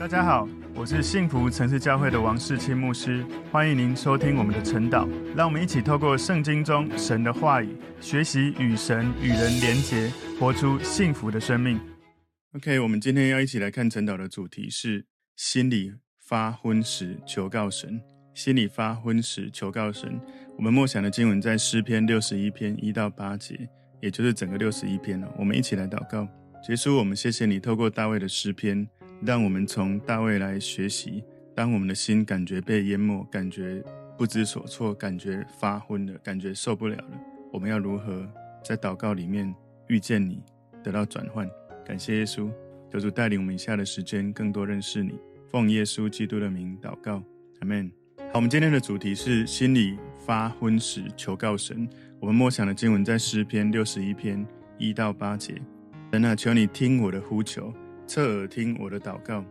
大家好，我是幸福城市教会的王世清牧师，欢迎您收听我们的晨祷。让我们一起透过圣经中神的话语，学习与神与人连结，活出幸福的生命。OK，我们今天要一起来看晨祷的主题是心里发昏时求告神。心里发昏时求告神。我们默想的经文在诗篇六十一篇一到八节，也就是整个六十一篇了。我们一起来祷告。结束，我们谢谢你透过大卫的诗篇。让我们从大卫来学习，当我们的心感觉被淹没，感觉不知所措，感觉发昏了，感觉受不了了，我们要如何在祷告里面遇见你，得到转换？感谢耶稣，求主带领我们以下的时间更多认识你。奉耶稣基督的名祷告，阿门。好，我们今天的主题是心里发昏时求告神。我们默想的经文在诗篇六十一篇一到八节。神啊，求你听我的呼求。侧耳听我的祷告，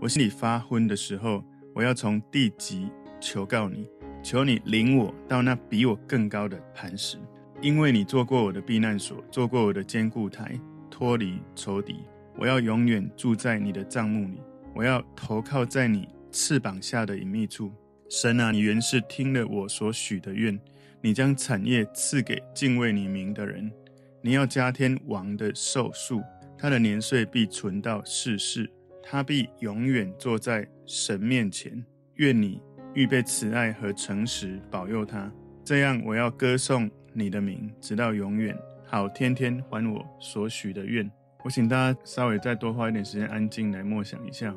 我心里发昏的时候，我要从地极求告你，求你领我到那比我更高的磐石，因为你做过我的避难所，做过我的坚固台，脱离仇敌。我要永远住在你的帐幕里，我要投靠在你翅膀下的隐秘处。神啊，你原是听了我所许的愿，你将产业赐给敬畏你名的人，你要加添王的寿数。他的年岁必存到世世，他必永远坐在神面前。愿你预备慈爱和诚实保佑他，这样我要歌颂你的名，直到永远，好天天还我所许的愿。我请大家稍微再多花一点时间安静来默想一下。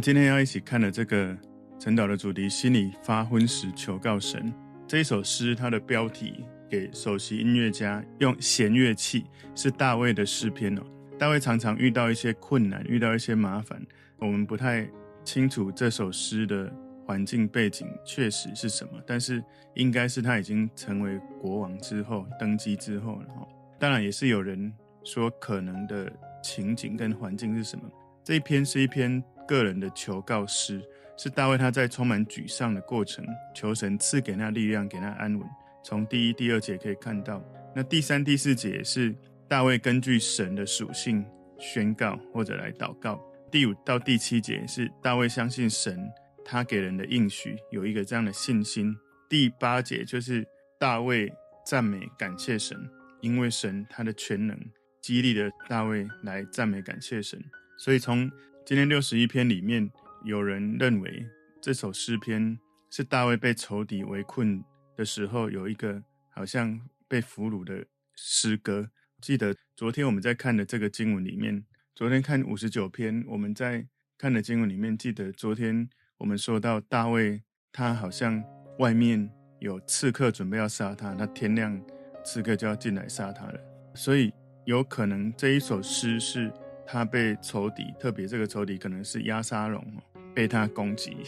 今天要一起看的这个晨祷的主题，心里发昏时求告神。这一首诗，它的标题给首席音乐家用弦乐器，是大卫的诗篇哦。大卫常常遇到一些困难，遇到一些麻烦，我们不太清楚这首诗的环境背景确实是什么，但是应该是他已经成为国王之后，登基之后了。当然，也是有人说可能的情景跟环境是什么。这一篇是一篇。个人的求告诗是大卫他在充满沮丧的过程，求神赐给他力量，给他安稳。从第一、第二节可以看到，那第三、第四节是大卫根据神的属性宣告或者来祷告。第五到第七节是大卫相信神，他给人的应许有一个这样的信心。第八节就是大卫赞美感谢神，因为神他的全能激励了大卫来赞美感谢神。所以从今天六十一篇里面，有人认为这首诗篇是大卫被仇敌围困的时候，有一个好像被俘虏的诗歌。记得昨天我们在看的这个经文里面，昨天看五十九篇，我们在看的经文里面，记得昨天我们说到大卫，他好像外面有刺客准备要杀他，那天亮刺客就要进来杀他了，所以有可能这一首诗是。他被仇敌，特别这个仇敌可能是押沙龙，被他攻击。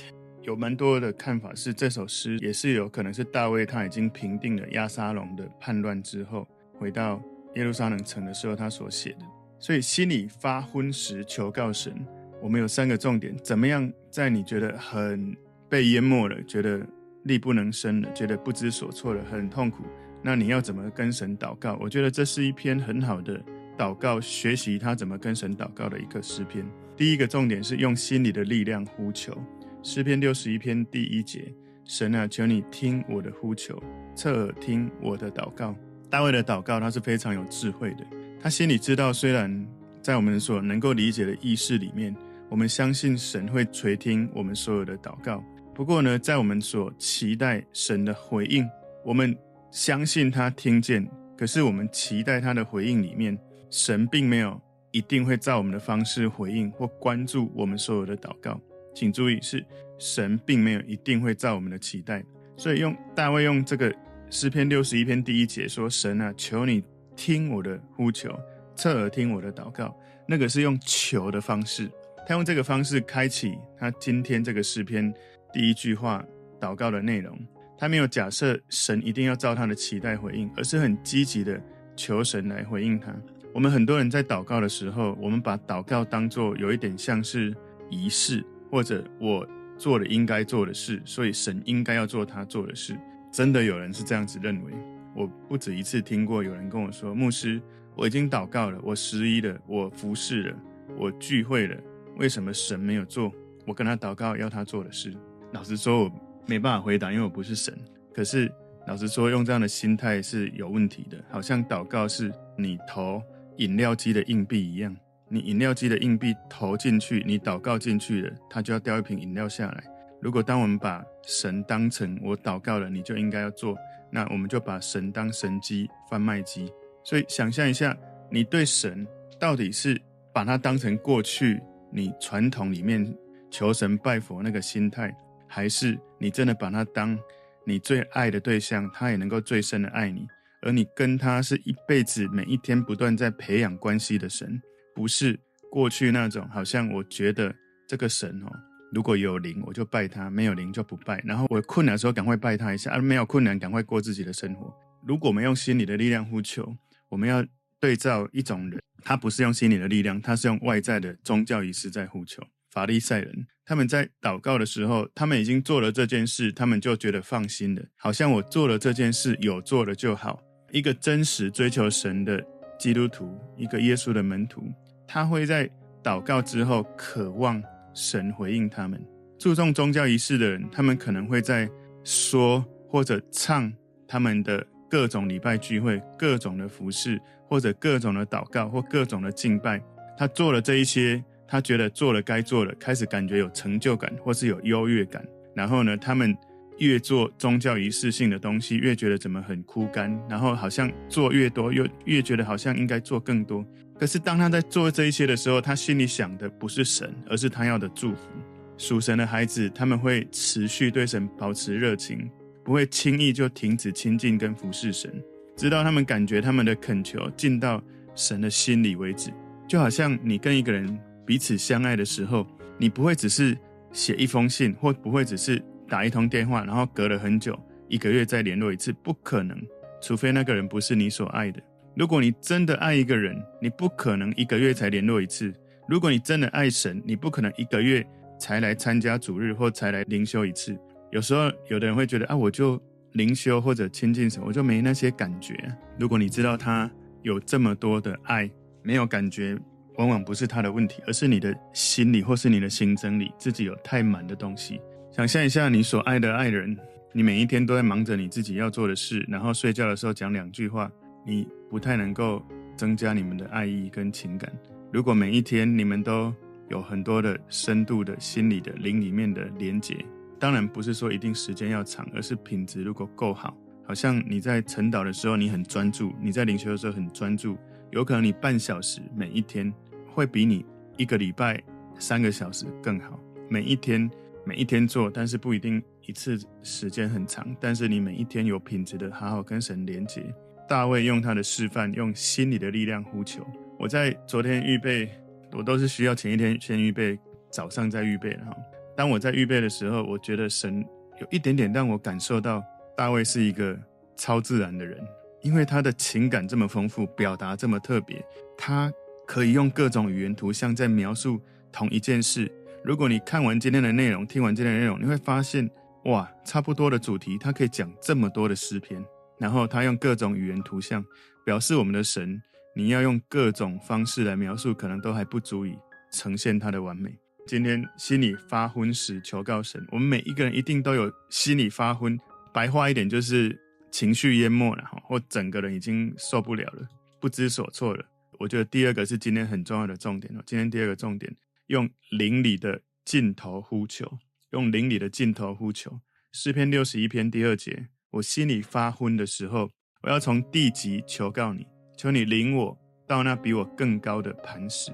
有蛮多的看法是，这首诗也是有可能是大卫他已经平定了押沙龙的叛乱之后，回到耶路撒冷城的时候他所写的。所以心里发昏时求告神。我们有三个重点：怎么样在你觉得很被淹没了，觉得力不能生了，觉得不知所措了，很痛苦，那你要怎么跟神祷告？我觉得这是一篇很好的。祷告，学习他怎么跟神祷告的一个诗篇。第一个重点是用心里的力量呼求。诗篇六十一篇第一节：神啊，求你听我的呼求，侧耳听我的祷告。大卫的祷告，他是非常有智慧的。他心里知道，虽然在我们所能够理解的意识里面，我们相信神会垂听我们所有的祷告。不过呢，在我们所期待神的回应，我们相信他听见，可是我们期待他的回应里面。神并没有一定会照我们的方式回应或关注我们所有的祷告，请注意是神并没有一定会照我们的期待。所以用大卫用这个诗篇六十一篇第一节说：“神啊，求你听我的呼求，侧耳听我的祷告。”那个是用求的方式，他用这个方式开启他今天这个诗篇第一句话祷告的内容。他没有假设神一定要照他的期待回应，而是很积极的求神来回应他。我们很多人在祷告的时候，我们把祷告当作有一点像是仪式，或者我做了应该做的事，所以神应该要做他做的事。真的有人是这样子认为？我不止一次听过有人跟我说：“牧师，我已经祷告了，我十一了，我服侍了，我聚会了，为什么神没有做我跟他祷告要他做的事？”老实说，我没办法回答，因为我不是神。可是，老实说，用这样的心态是有问题的，好像祷告是你投饮料机的硬币一样，你饮料机的硬币投进去，你祷告进去了，它就要掉一瓶饮料下来。如果当我们把神当成我祷告了，你就应该要做，那我们就把神当神机贩卖机。所以，想象一下，你对神到底是把它当成过去你传统里面求神拜佛那个心态。还是你真的把他当你最爱的对象，他也能够最深的爱你，而你跟他是一辈子，每一天不断在培养关系的神，不是过去那种好像我觉得这个神哦，如果有灵我就拜他，没有灵就不拜，然后我困难的时候赶快拜他一下，而没有困难赶快过自己的生活。如果我们用心理的力量呼求，我们要对照一种人，他不是用心理的力量，他是用外在的宗教仪式在呼求。法利赛人，他们在祷告的时候，他们已经做了这件事，他们就觉得放心了，好像我做了这件事，有做了就好。一个真实追求神的基督徒，一个耶稣的门徒，他会在祷告之后渴望神回应他们。注重宗教仪式的人，他们可能会在说或者唱他们的各种礼拜聚会、各种的服饰，或者各种的祷告或各种的敬拜。他做了这一些。他觉得做了该做的，开始感觉有成就感，或是有优越感。然后呢，他们越做宗教仪式性的东西，越觉得怎么很枯干。然后好像做越多，又越觉得好像应该做更多。可是当他在做这一些的时候，他心里想的不是神，而是他要的祝福。属神的孩子，他们会持续对神保持热情，不会轻易就停止亲近跟服侍神，直到他们感觉他们的恳求进到神的心里为止。就好像你跟一个人。彼此相爱的时候，你不会只是写一封信，或不会只是打一通电话，然后隔了很久，一个月再联络一次，不可能。除非那个人不是你所爱的。如果你真的爱一个人，你不可能一个月才联络一次。如果你真的爱神，你不可能一个月才来参加主日或才来灵修一次。有时候有的人会觉得啊，我就灵修或者亲近神，我就没那些感觉。如果你知道他有这么多的爱，没有感觉。往往不是他的问题，而是你的心里或是你的心真里自己有太满的东西。想象一下，你所爱的爱人，你每一天都在忙着你自己要做的事，然后睡觉的时候讲两句话，你不太能够增加你们的爱意跟情感。如果每一天你们都有很多的深度的心理的灵里面的连结，当然不是说一定时间要长，而是品质如果够好，好像你在晨祷的时候你很专注，你在灵修的时候很专注。有可能你半小时每一天会比你一个礼拜三个小时更好。每一天每一天做，但是不一定一次时间很长。但是你每一天有品质的好好跟神连接。大卫用他的示范，用心里的力量呼求。我在昨天预备，我都是需要前一天先预备，早上再预备。哈，当我在预备的时候，我觉得神有一点点让我感受到，大卫是一个超自然的人。因为他的情感这么丰富，表达这么特别，他可以用各种语言图像在描述同一件事。如果你看完今天的内容，听完今天的内容，你会发现，哇，差不多的主题，他可以讲这么多的诗篇。然后他用各种语言图像表示我们的神，你要用各种方式来描述，可能都还不足以呈现他的完美。今天心里发昏时，求告神。我们每一个人一定都有心里发昏，白话一点就是。情绪淹没了哈，或整个人已经受不了了，不知所措了。我觉得第二个是今天很重要的重点哦。今天第二个重点，用灵里的尽头呼求，用灵里的尽头呼求。诗篇六十一篇第二节，我心里发昏的时候，我要从地极求告你，求你领我到那比我更高的磐石。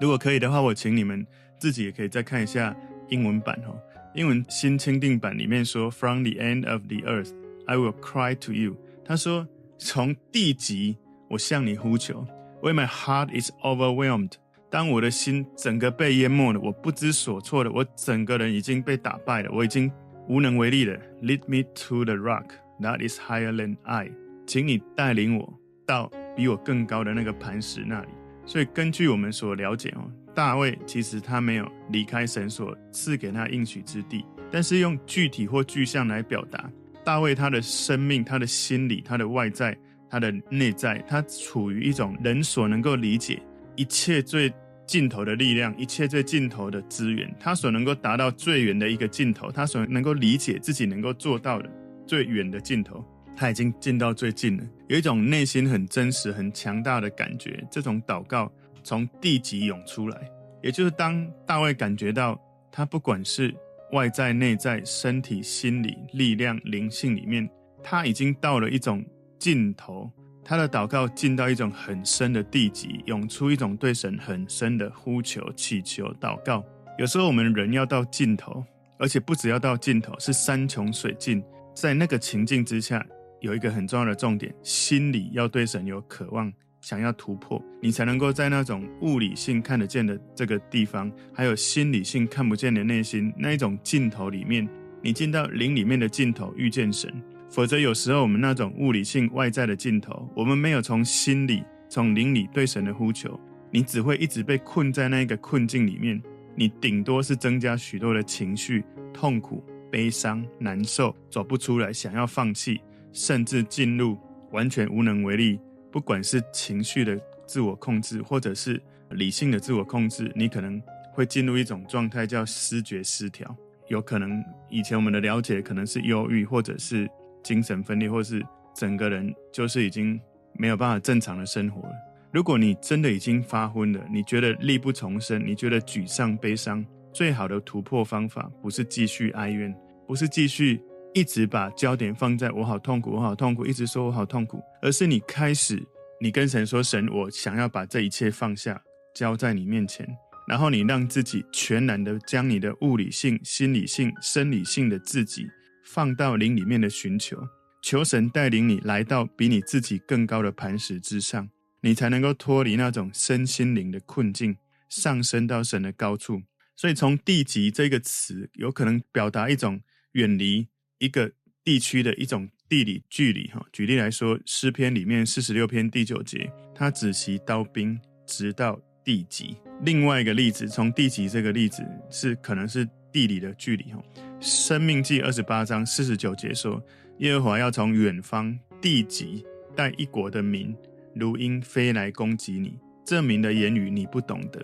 如果可以的话，我请你们自己也可以再看一下英文版哦。英文新钦定版里面说，From the end of the earth。I will cry to you。他说：“从地极，我向你呼求。When my heart is overwhelmed，当我的心整个被淹没了，我不知所措了，我整个人已经被打败了，我已经无能为力了。Lead me to the rock that is higher than I。请你带领我到比我更高的那个磐石那里。所以根据我们所了解哦，大卫其实他没有离开神所赐给他应许之地，但是用具体或具象来表达，大卫他的生命、他的心理、他的外在、他的内在，他处于一种人所能够理解一切最尽头的力量，一切最尽头的资源，他所能够达到最远的一个尽头，他所能够理解自己能够做到的最远的尽头，他已经进到最近了，有一种内心很真实、很强大的感觉。这种祷告从地极涌出来，也就是当大卫感觉到他不管是外在、内在、身体、心理、力量、灵性里面，他已经到了一种尽头。他的祷告进到一种很深的地极，涌出一种对神很深的呼求、祈求、祷告。有时候我们人要到尽头，而且不只要到尽头，是山穷水尽。在那个情境之下，有一个很重要的重点：心里要对神有渴望，想要突破，你才能够在那种物理性看得见的这个地方，还有心理性看不见的内心那一种尽头里面，你进到灵里面的尽头，遇见神。否则，有时候我们那种物理性外在的尽头，我们没有从心里、从灵里对神的呼求，你只会一直被困在那个困境里面。你顶多是增加许多的情绪、痛苦、悲伤、难受，走不出来，想要放弃，甚至进入完全无能为力。不管是情绪的自我控制，或者是理性的自我控制，你可能会进入一种状态叫思觉失调。有可能以前我们的了解可能是忧郁，或者是。精神分裂，或是整个人就是已经没有办法正常的生活了。如果你真的已经发昏了，你觉得力不从心，你觉得沮丧、悲伤，最好的突破方法不是继续哀怨，不是继续一直把焦点放在我好痛苦，我好痛苦，一直说我好痛苦，而是你开始，你跟神说：“神，我想要把这一切放下，交在你面前。”然后你让自己全然的将你的物理性、心理性、生理性的自己。放到灵里面的寻求，求神带领你来到比你自己更高的磐石之上，你才能够脱离那种身心灵的困境，上升到神的高处。所以，从地极这个词，有可能表达一种远离一个地区的一种地理距离。哈，举例来说，诗篇里面四十六篇第九节，他只息刀兵，直到地极。另外一个例子，从地极这个例子是可能是地理的距离。哈。生命记二十八章四十九节说：“耶和华要从远方地极带一国的民，如鹰飞来攻击你。这民的言语你不懂得。”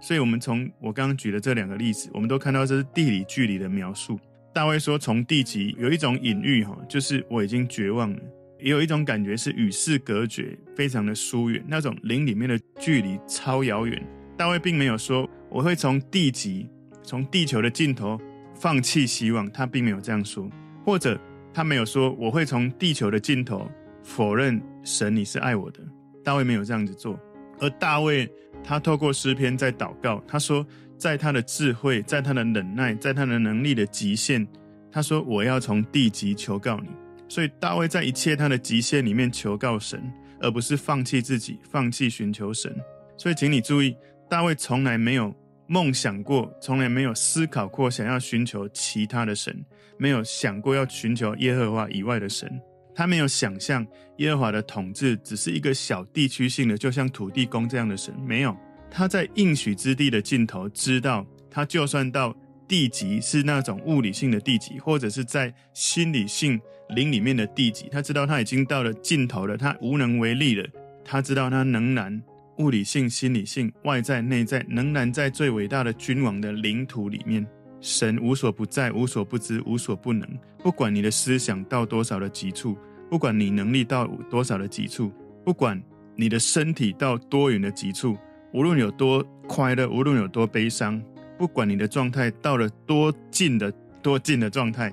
所以，我们从我刚刚举的这两个例子，我们都看到这是地理距离的描述。大卫说：“从地极有一种隐喻，哈，就是我已经绝望了；也有一种感觉是与世隔绝，非常的疏远，那种灵里面的距离超遥远。”大卫并没有说我会从地极，从地球的尽头。放弃希望，他并没有这样说，或者他没有说我会从地球的尽头否认神，你是爱我的。大卫没有这样子做，而大卫他透过诗篇在祷告，他说在他的智慧，在他的忍耐，在他的能力的极限，他说我要从地极求告你。所以大卫在一切他的极限里面求告神，而不是放弃自己，放弃寻求神。所以请你注意，大卫从来没有。梦想过，从来没有思考过想要寻求其他的神，没有想过要寻求耶和华以外的神。他没有想象耶和华的统治只是一个小地区性的，就像土地公这样的神。没有，他在应许之地的尽头，知道他就算到地极是那种物理性的地极，或者是在心理性灵里面的地极，他知道他已经到了尽头了，他无能为力了。他知道他仍然。物理性、心理性、外在、内在，仍然在最伟大的君王的领土里面。神无所不在、无所不知、无所不能。不管你的思想到多少的极处，不管你能力到多少的极处，不管你的身体到多远的极处，无论有多快乐，无论有多悲伤，不管你的状态到了多近的多近的状态，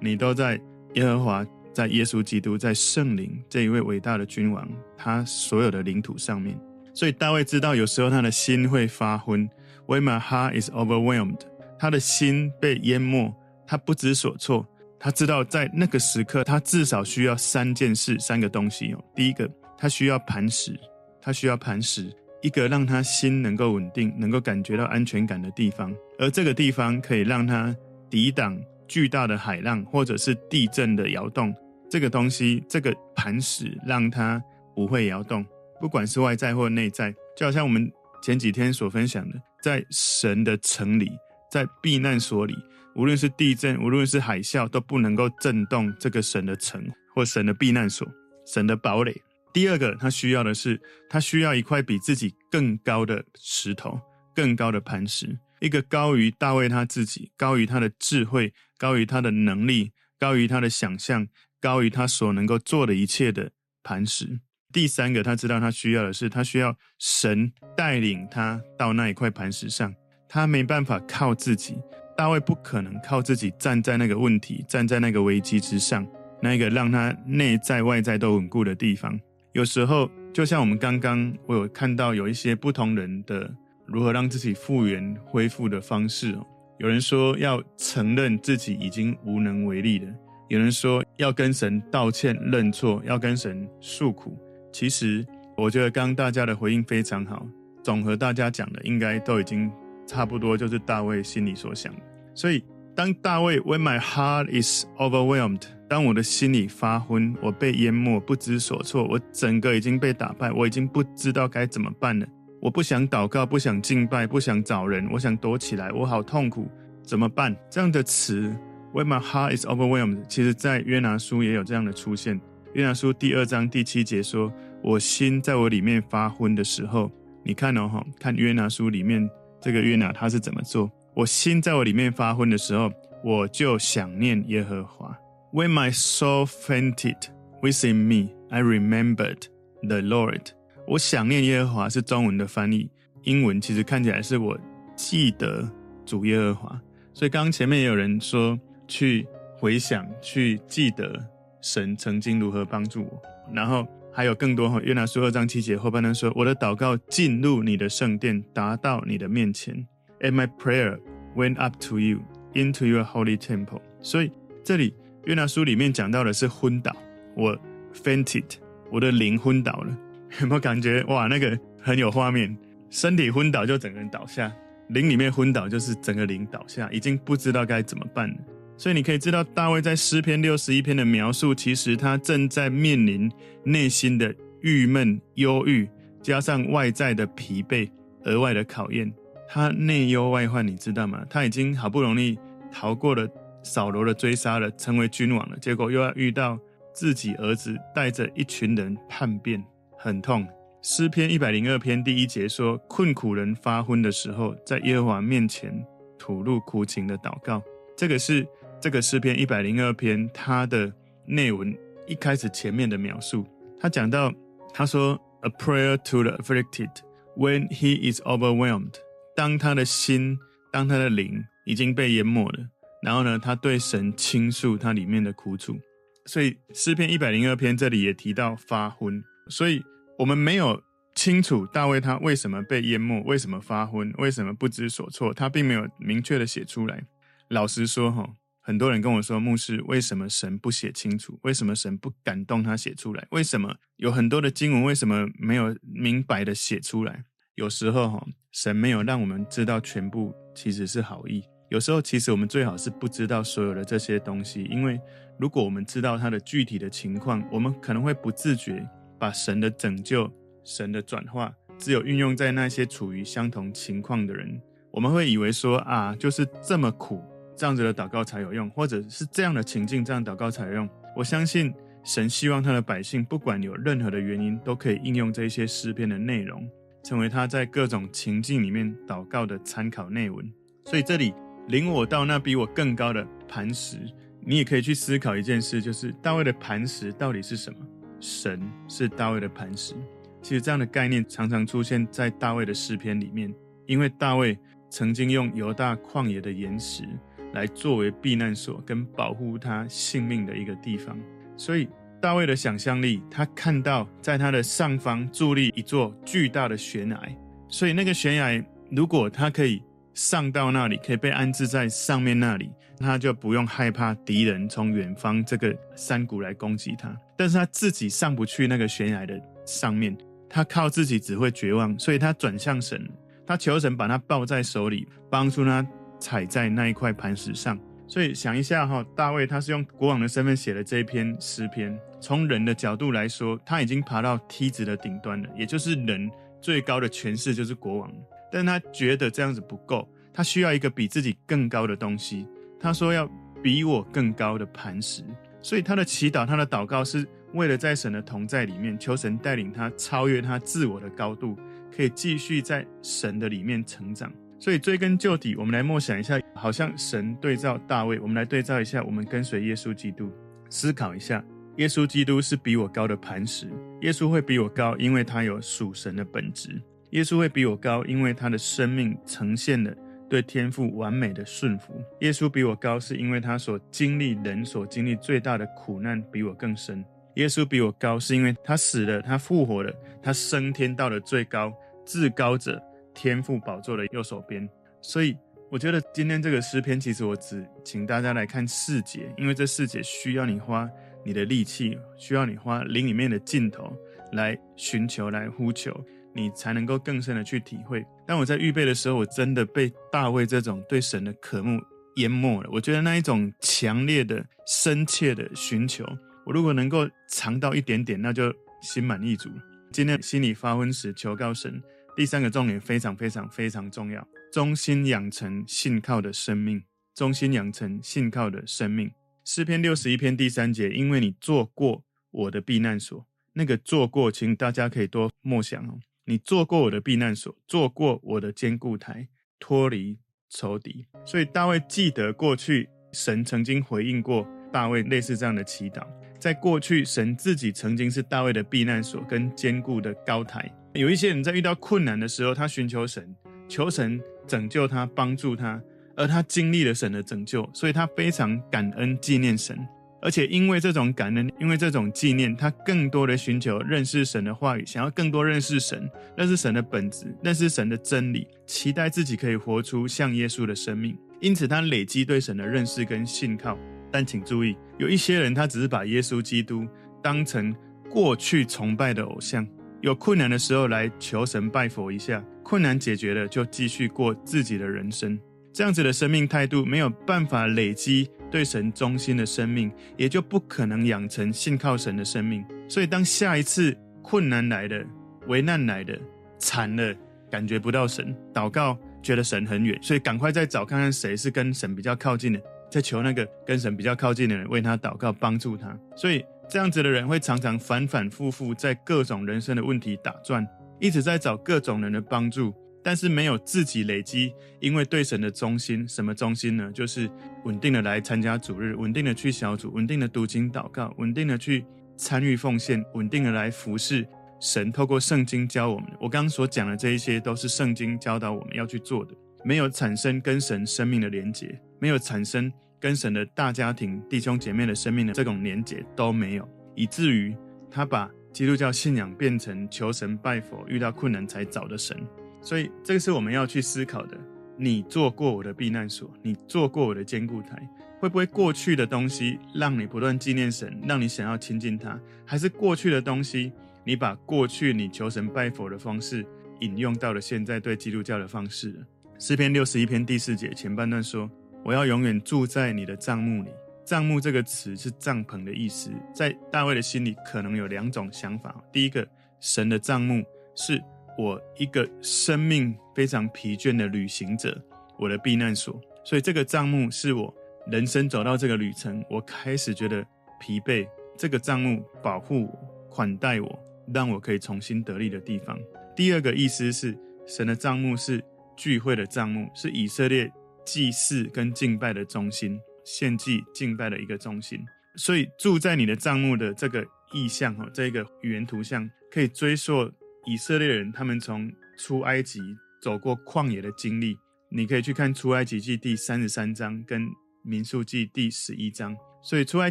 你都在耶和华、在耶稣基督、在圣灵这一位伟大的君王他所有的领土上面。所以大卫知道，有时候他的心会发昏。When my heart is overwhelmed，他的心被淹没，他不知所措。他知道在那个时刻，他至少需要三件事，三个东西哦。第一个，他需要磐石，他需要磐石，一个让他心能够稳定、能够感觉到安全感的地方。而这个地方可以让他抵挡巨大的海浪或者是地震的摇动。这个东西，这个磐石，让他不会摇动。不管是外在或内在，就好像我们前几天所分享的，在神的城里，在避难所里，无论是地震，无论是海啸，都不能够震动这个神的城或神的避难所、神的堡垒。第二个，他需要的是，他需要一块比自己更高的石头，更高的磐石，一个高于大卫他自己，高于他的智慧，高于他的能力，高于他的想象，高于他所能够做的一切的磐石。第三个，他知道他需要的是，他需要神带领他到那一块磐石上，他没办法靠自己，大卫不可能靠自己站在那个问题，站在那个危机之上，那个让他内在外在都稳固的地方。有时候，就像我们刚刚我有看到有一些不同人的如何让自己复原恢复的方式哦。有人说要承认自己已经无能为力了，有人说要跟神道歉认错，要跟神诉苦。其实我觉得刚刚大家的回应非常好，总和大家讲的应该都已经差不多，就是大卫心里所想。所以当大卫 When my heart is overwhelmed。当我的心里发昏，我被淹没，不知所措，我整个已经被打败，我已经不知道该怎么办了。我不想祷告，不想敬拜，不想找人，我想躲起来，我好痛苦，怎么办？这样的词，When my heart is overwhelmed，其实在约拿书也有这样的出现。约拿书第二章第七节说：“我心在我里面发昏的时候，你看哦，看约拿书里面这个约拿他是怎么做？我心在我里面发昏的时候，我就想念耶和华。” When my soul fainted within me, I remembered the Lord. 我想念耶和华是中文的翻译，英文其实看起来是我记得主耶和华。所以刚刚前面也有人说去回想、去记得神曾经如何帮助我，然后还有更多哈。约拿书二章七节后半段说：“我的祷告进入你的圣殿，达到你的面前。” And my prayer went up to you into your holy temple. 所以这里。约拿书里面讲到的是昏倒，我 fainted，我的灵昏倒了，有没有感觉哇？那个很有画面，身体昏倒就整个人倒下，灵里面昏倒就是整个灵倒下，已经不知道该怎么办了。所以你可以知道，大卫在诗篇六十一篇的描述，其实他正在面临内心的郁闷、忧郁，加上外在的疲惫，额外的考验，他内忧外患，你知道吗？他已经好不容易逃过了。扫罗的追杀了，成为君王了，结果又要遇到自己儿子带着一群人叛变，很痛。诗篇一百零二篇第一节说：“困苦人发昏的时候，在耶和华面前吐露苦情的祷告。”这个是这个诗篇一百零二篇它的内文一开始前面的描述。他讲到，他说：“A prayer to the afflicted when he is overwhelmed。”当他的心，当他的灵已经被淹没了。然后呢，他对神倾诉他里面的苦楚，所以诗篇一百零二篇这里也提到发昏，所以我们没有清楚大卫他为什么被淹没，为什么发昏，为什么不知所措，他并没有明确的写出来。老实说哈，很多人跟我说，牧师，为什么神不写清楚？为什么神不感动他写出来？为什么有很多的经文，为什么没有明白的写出来？有时候哈，神没有让我们知道全部，其实是好意。有时候，其实我们最好是不知道所有的这些东西，因为如果我们知道它的具体的情况，我们可能会不自觉把神的拯救、神的转化，只有运用在那些处于相同情况的人。我们会以为说啊，就是这么苦，这样子的祷告才有用，或者是这样的情境，这样祷告才有用。我相信神希望他的百姓，不管有任何的原因，都可以应用这些诗篇的内容，成为他在各种情境里面祷告的参考内文。所以这里。领我到那比我更高的磐石，你也可以去思考一件事，就是大卫的磐石到底是什么？神是大卫的磐石。其实这样的概念常常出现在大卫的诗篇里面，因为大卫曾经用犹大旷野的岩石来作为避难所跟保护他性命的一个地方，所以大卫的想象力，他看到在他的上方伫立一座巨大的悬崖，所以那个悬崖如果他可以。上到那里可以被安置在上面那里，他就不用害怕敌人从远方这个山谷来攻击他。但是他自己上不去那个悬崖的上面，他靠自己只会绝望，所以他转向神，他求神把他抱在手里，帮助他踩在那一块磐石上。所以想一下哈，大卫他是用国王的身份写的这一篇诗篇，从人的角度来说，他已经爬到梯子的顶端了，也就是人最高的权势就是国王。但他觉得这样子不够，他需要一个比自己更高的东西。他说要比我更高的磐石，所以他的祈祷，他的祷告是为了在神的同在里面，求神带领他超越他自我的高度，可以继续在神的里面成长。所以追根究底，我们来默想一下，好像神对照大卫，我们来对照一下，我们跟随耶稣基督，思考一下，耶稣基督是比我高的磐石。耶稣会比我高，因为他有属神的本质；耶稣会比我高，因为他的生命呈现了对天父完美的顺服。耶稣比我高，是因为他所经历人所经历最大的苦难比我更深。耶稣比我高，是因为他死了，他复活了，他升天到了最高至高者。天父宝座的右手边，所以我觉得今天这个诗篇，其实我只请大家来看四节，因为这四节需要你花你的力气，需要你花灵里面的劲头来寻求、来呼求，你才能够更深的去体会。当我在预备的时候，我真的被大卫这种对神的渴慕淹没了。我觉得那一种强烈的、深切的寻求，我如果能够尝到一点点，那就心满意足了。今天心里发昏时，求告神。第三个重点非常非常非常重要，忠心养成信靠的生命，忠心养成信靠的生命。诗篇六十一篇第三节，因为你做过我的避难所，那个做过，请大家可以多默想哦。你做过我的避难所，做过我的坚固台，脱离仇敌。所以大卫记得过去神曾经回应过大卫类似这样的祈祷，在过去神自己曾经是大卫的避难所跟坚固的高台。有一些人在遇到困难的时候，他寻求神，求神拯救他，帮助他，而他经历了神的拯救，所以他非常感恩纪念神，而且因为这种感恩，因为这种纪念，他更多的寻求认识神的话语，想要更多认识神，认识神的本质，认识神的真理，期待自己可以活出像耶稣的生命。因此，他累积对神的认识跟信靠。但请注意，有一些人他只是把耶稣基督当成过去崇拜的偶像。有困难的时候来求神拜佛一下，困难解决了就继续过自己的人生。这样子的生命态度没有办法累积对神忠心的生命，也就不可能养成信靠神的生命。所以当下一次困难来的、危难来的、惨了，感觉不到神，祷告觉得神很远，所以赶快再找看看谁是跟神比较靠近的，再求那个跟神比较靠近的人为他祷告，帮助他。所以。这样子的人会常常反反复复在各种人生的问题打转，一直在找各种人的帮助，但是没有自己累积，因为对神的忠心，什么忠心呢？就是稳定的来参加主日，稳定的去小组，稳定的读经祷告，稳定的去参与奉献，稳定的来服侍神。透过圣经教我们，我刚刚所讲的这一些都是圣经教导我们要去做的。没有产生跟神生命的连结，没有产生。跟神的大家庭、弟兄姐妹的生命的这种连结都没有，以至于他把基督教信仰变成求神拜佛、遇到困难才找的神。所以，这个是我们要去思考的。你做过我的避难所，你做过我的坚固台，会不会过去的东西让你不断纪念神，让你想要亲近他？还是过去的东西，你把过去你求神拜佛的方式引用到了现在对基督教的方式了？诗篇六十一篇第四节前半段说。我要永远住在你的帐幕里。帐幕这个词是帐篷的意思，在大卫的心里可能有两种想法。第一个，神的帐幕是我一个生命非常疲倦的旅行者，我的避难所。所以这个帐幕是我人生走到这个旅程，我开始觉得疲惫，这个帐幕保护我、款待我，让我可以重新得力的地方。第二个意思是，神的帐幕是聚会的帐幕，是以色列。祭祀跟敬拜的中心，献祭敬拜的一个中心，所以住在你的帐幕的这个意象哈，这个语言图像可以追溯以色列人他们从出埃及走过旷野的经历。你可以去看出埃及记第三十三章跟民数记第十一章。所以出埃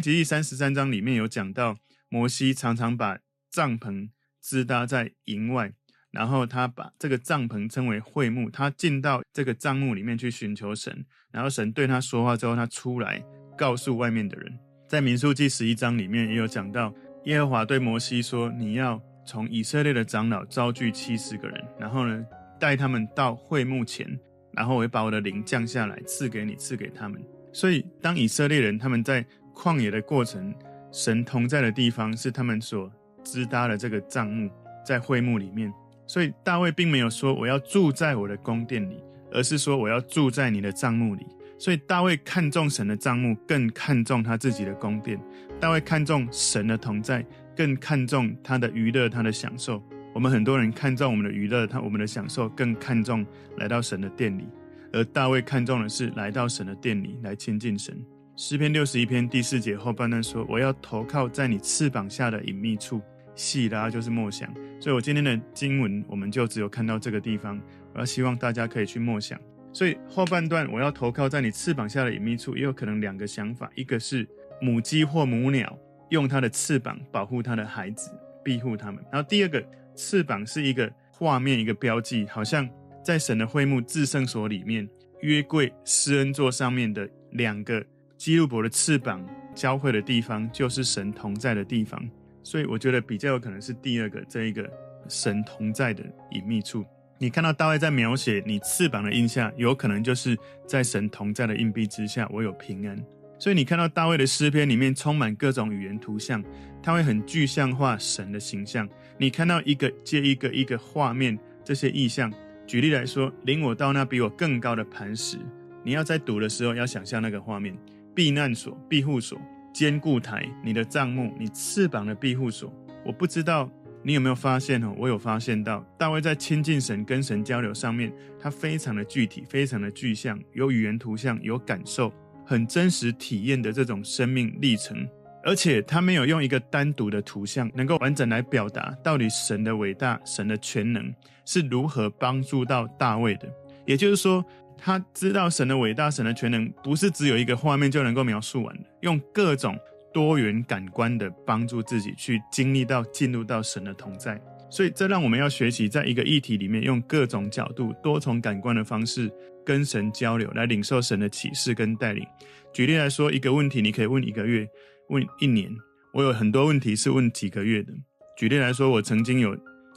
及记三十三章里面有讲到，摩西常常把帐篷支搭在营外。然后他把这个帐篷称为会幕，他进到这个帐幕里面去寻求神，然后神对他说话之后，他出来告诉外面的人。在民数记十一章里面也有讲到，耶和华对摩西说：“你要从以色列的长老召聚七十个人，然后呢带他们到会幕前，然后我会把我的灵降下来赐给你，赐给他们。”所以当以色列人他们在旷野的过程，神同在的地方是他们所支搭的这个帐幕，在会幕里面。所以大卫并没有说我要住在我的宫殿里，而是说我要住在你的帐幕里。所以大卫看重神的帐幕，更看重他自己的宫殿。大卫看重神的同在，更看重他的娱乐、他的享受。我们很多人看重我们的娱乐，他我们的享受，更看重来到神的殿里。而大卫看重的是来到神的殿里来亲近神。诗篇六十一篇第四节后半段说：“我要投靠在你翅膀下的隐秘处。”细拉就是默想。所以我今天的经文，我们就只有看到这个地方。我要希望大家可以去默想。所以后半段我要投靠在你翅膀下的隐秘处，也有可能两个想法：一个是母鸡或母鸟用它的翅膀保护它的孩子，庇护他们；然后第二个翅膀是一个画面，一个标记，好像。在神的会幕至圣所里面，约柜施恩座上面的两个基路伯的翅膀交汇的地方，就是神同在的地方。所以我觉得比较有可能是第二个这一个神同在的隐秘处。你看到大卫在描写你翅膀的印下，有可能就是在神同在的硬币之下，我有平安。所以你看到大卫的诗篇里面充满各种语言图像，它会很具象化神的形象。你看到一个接一个一个画面，这些意象。举例来说，领我到那比我更高的磐石。你要在读的时候，要想象那个画面：避难所、庇护所、坚固台、你的帐幕、你翅膀的庇护所。我不知道你有没有发现哦，我有发现到大卫在亲近神、跟神交流上面，他非常的具体、非常的具象，有语言图像，有感受，很真实体验的这种生命历程。而且他没有用一个单独的图像，能够完整来表达到底神的伟大、神的全能是如何帮助到大卫的。也就是说，他知道神的伟大、神的全能不是只有一个画面就能够描述完的，用各种多元感官的帮助自己去经历到、进入到神的同在。所以，这让我们要学习，在一个议题里面，用各种角度、多重感官的方式跟神交流，来领受神的启示跟带领。举例来说，一个问题你可以问一个月。问一年，我有很多问题是问几个月的。举例来说，我曾经有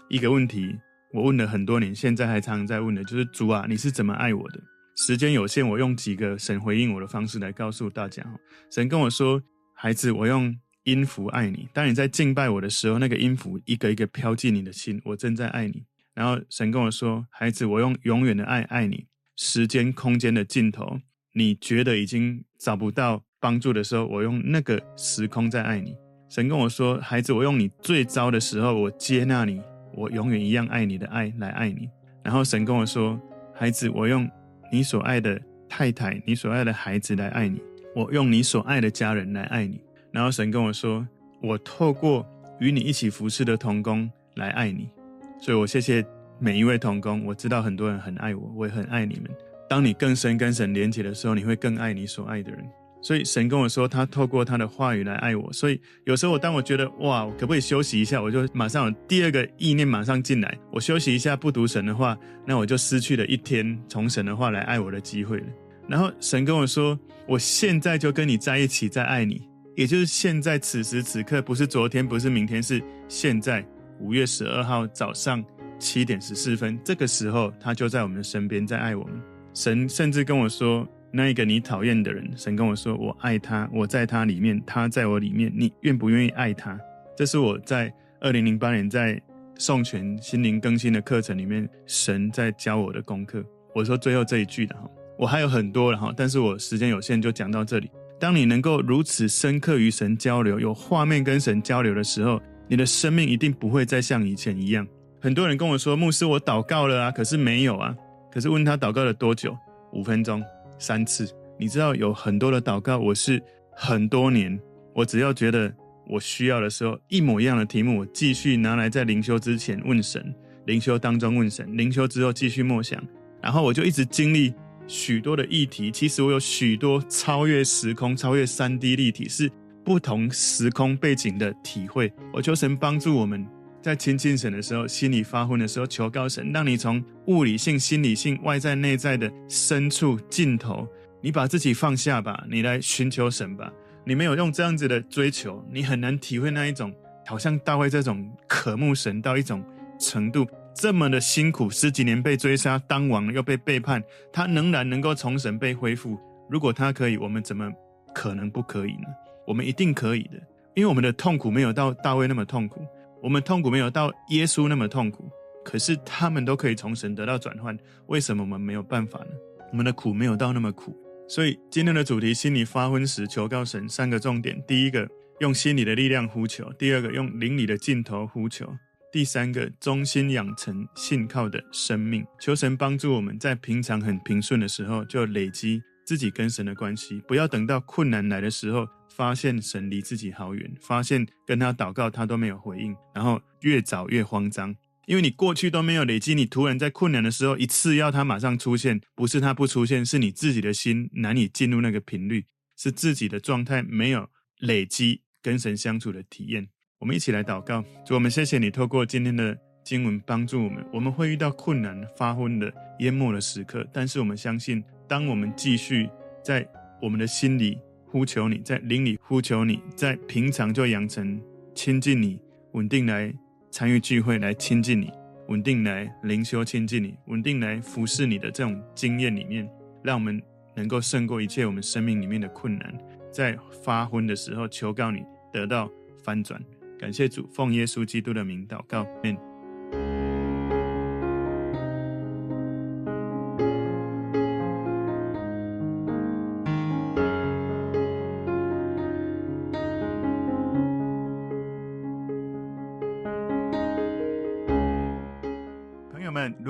一个问题，我问了很多年，现在还常常在问的，就是主啊，你是怎么爱我的？时间有限，我用几个神回应我的方式来告诉大家。神跟我说，孩子，我用音符爱你。当你在敬拜我的时候，那个音符一个一个飘进你的心，我正在爱你。然后神跟我说，孩子，我用永远的爱爱你。时间空间的尽头，你觉得已经找不到。帮助的时候，我用那个时空在爱你。神跟我说：“孩子，我用你最糟的时候，我接纳你，我永远一样爱你的爱来爱你。”然后神跟我说：“孩子，我用你所爱的太太，你所爱的孩子来爱你，我用你所爱的家人来爱你。”然后神跟我说：“我透过与你一起服侍的同工来爱你。”所以，我谢谢每一位同工。我知道很多人很爱我，我也很爱你们。当你更深跟神连结的时候，你会更爱你所爱的人。所以神跟我说，他透过他的话语来爱我。所以有时候我当我觉得哇，我可不可以休息一下？我就马上有第二个意念马上进来。我休息一下，不读神的话，那我就失去了一天从神的话来爱我的机会了。然后神跟我说，我现在就跟你在一起，在爱你，也就是现在此时此刻，不是昨天，不是明天，是现在五月十二号早上七点十四分，这个时候他就在我们身边，在爱我们。神甚至跟我说。那一个你讨厌的人，神跟我说：“我爱他，我在他里面，他在我里面。你愿不愿意爱他？”这是我在二零零八年在宋泉心灵更新的课程里面，神在教我的功课。我说最后这一句的哈，我还有很多了哈，但是我时间有限，就讲到这里。当你能够如此深刻与神交流，有画面跟神交流的时候，你的生命一定不会再像以前一样。很多人跟我说：“牧师，我祷告了啊，可是没有啊。”可是问他祷告了多久？五分钟。三次，你知道有很多的祷告，我是很多年，我只要觉得我需要的时候，一模一样的题目，我继续拿来在灵修之前问神，灵修当中问神，灵修之后继续默想，然后我就一直经历许多的议题。其实我有许多超越时空、超越三 D 立体，是不同时空背景的体会。我求神帮助我们。在亲近神的时候，心里发昏的时候，求告神，让你从物理性、心理性、外在、内在的深处尽头，你把自己放下吧，你来寻求神吧。你没有用这样子的追求，你很难体会那一种，好像大卫这种渴慕神到一种程度，这么的辛苦，十几年被追杀，当王又被背叛，他仍然能够从神被恢复。如果他可以，我们怎么可能不可以呢？我们一定可以的，因为我们的痛苦没有到大卫那么痛苦。我们痛苦没有到耶稣那么痛苦，可是他们都可以从神得到转换，为什么我们没有办法呢？我们的苦没有到那么苦。所以今天的主题：心里发昏时，求告神。三个重点：第一个，用心里的力量呼求；第二个，用灵里的劲头呼求；第三个，忠心养成信靠的生命。求神帮助我们在平常很平顺的时候，就累积自己跟神的关系，不要等到困难来的时候，发现神离自己好远，发现跟他祷告他都没有回应，然后越找越慌张。因为你过去都没有累积，你突然在困难的时候一次要他马上出现，不是他不出现，是你自己的心难以进入那个频率，是自己的状态没有累积跟神相处的体验。我们一起来祷告，主，我们谢谢你透过今天的经文帮助我们。我们会遇到困难、发昏的、淹没的时刻，但是我们相信，当我们继续在我们的心里呼求你，在灵里呼求你，在平常就养成亲近你、稳定来。参与聚会来亲近你，稳定来灵修亲近你，稳定来服侍你的这种经验里面，让我们能够胜过一切我们生命里面的困难，在发昏的时候求告你，得到翻转。感谢主，奉耶稣基督的名祷告，阿